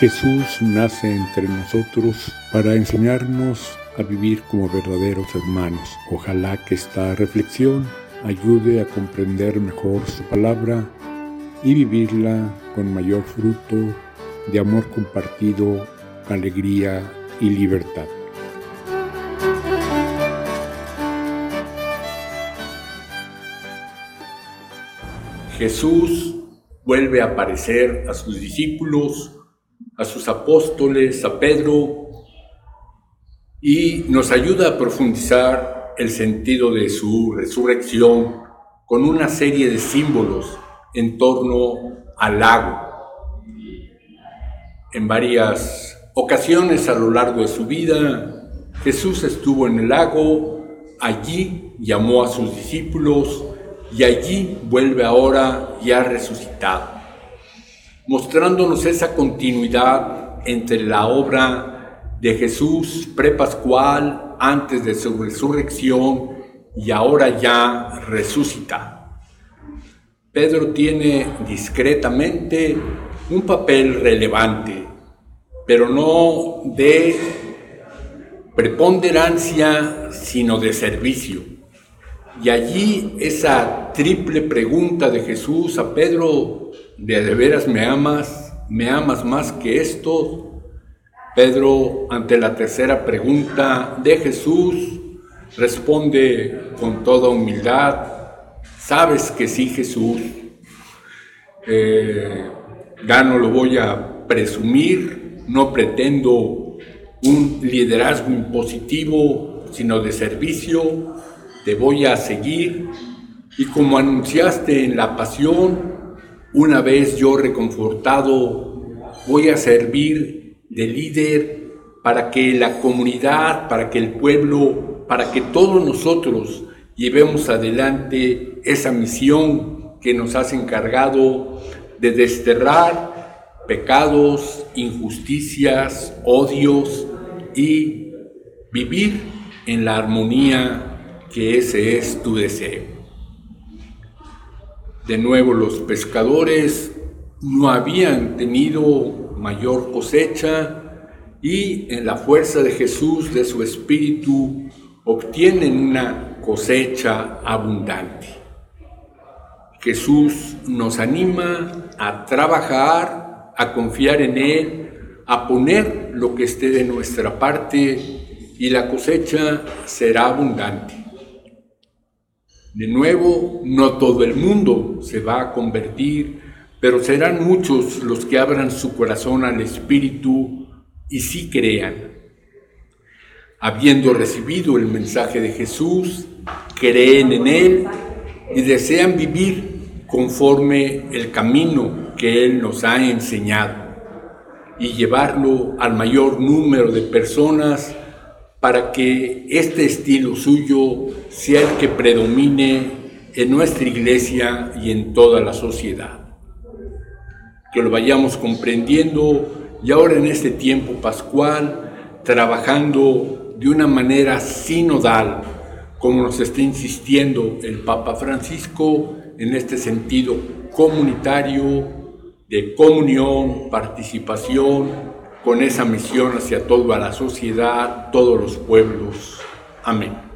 Jesús nace entre nosotros para enseñarnos a vivir como verdaderos hermanos. Ojalá que esta reflexión ayude a comprender mejor su palabra y vivirla con mayor fruto de amor compartido, alegría y libertad. Jesús vuelve a aparecer a sus discípulos a sus apóstoles, a Pedro, y nos ayuda a profundizar el sentido de su resurrección con una serie de símbolos en torno al lago. En varias ocasiones a lo largo de su vida, Jesús estuvo en el lago, allí llamó a sus discípulos y allí vuelve ahora ya resucitado mostrándonos esa continuidad entre la obra de Jesús prepascual antes de su resurrección y ahora ya resucita. Pedro tiene discretamente un papel relevante, pero no de preponderancia, sino de servicio. Y allí esa triple pregunta de Jesús a Pedro de de veras me amas, me amas más que esto. Pedro, ante la tercera pregunta de Jesús, responde con toda humildad, sabes que sí Jesús, eh, ya no lo voy a presumir, no pretendo un liderazgo impositivo, sino de servicio, te voy a seguir. Y como anunciaste en la pasión, una vez yo reconfortado, voy a servir de líder para que la comunidad, para que el pueblo, para que todos nosotros llevemos adelante esa misión que nos has encargado de desterrar pecados, injusticias, odios y vivir en la armonía que ese es tu deseo. De nuevo los pescadores no habían tenido mayor cosecha y en la fuerza de Jesús, de su espíritu, obtienen una cosecha abundante. Jesús nos anima a trabajar, a confiar en Él, a poner lo que esté de nuestra parte y la cosecha será abundante. De nuevo, no todo el mundo se va a convertir, pero serán muchos los que abran su corazón al Espíritu y sí crean. Habiendo recibido el mensaje de Jesús, creen en Él y desean vivir conforme el camino que Él nos ha enseñado y llevarlo al mayor número de personas para que este estilo suyo sea el que predomine en nuestra iglesia y en toda la sociedad. Que lo vayamos comprendiendo y ahora en este tiempo pascual, trabajando de una manera sinodal, como nos está insistiendo el Papa Francisco, en este sentido comunitario, de comunión, participación, con esa misión hacia toda la sociedad, todos los pueblos. Amén.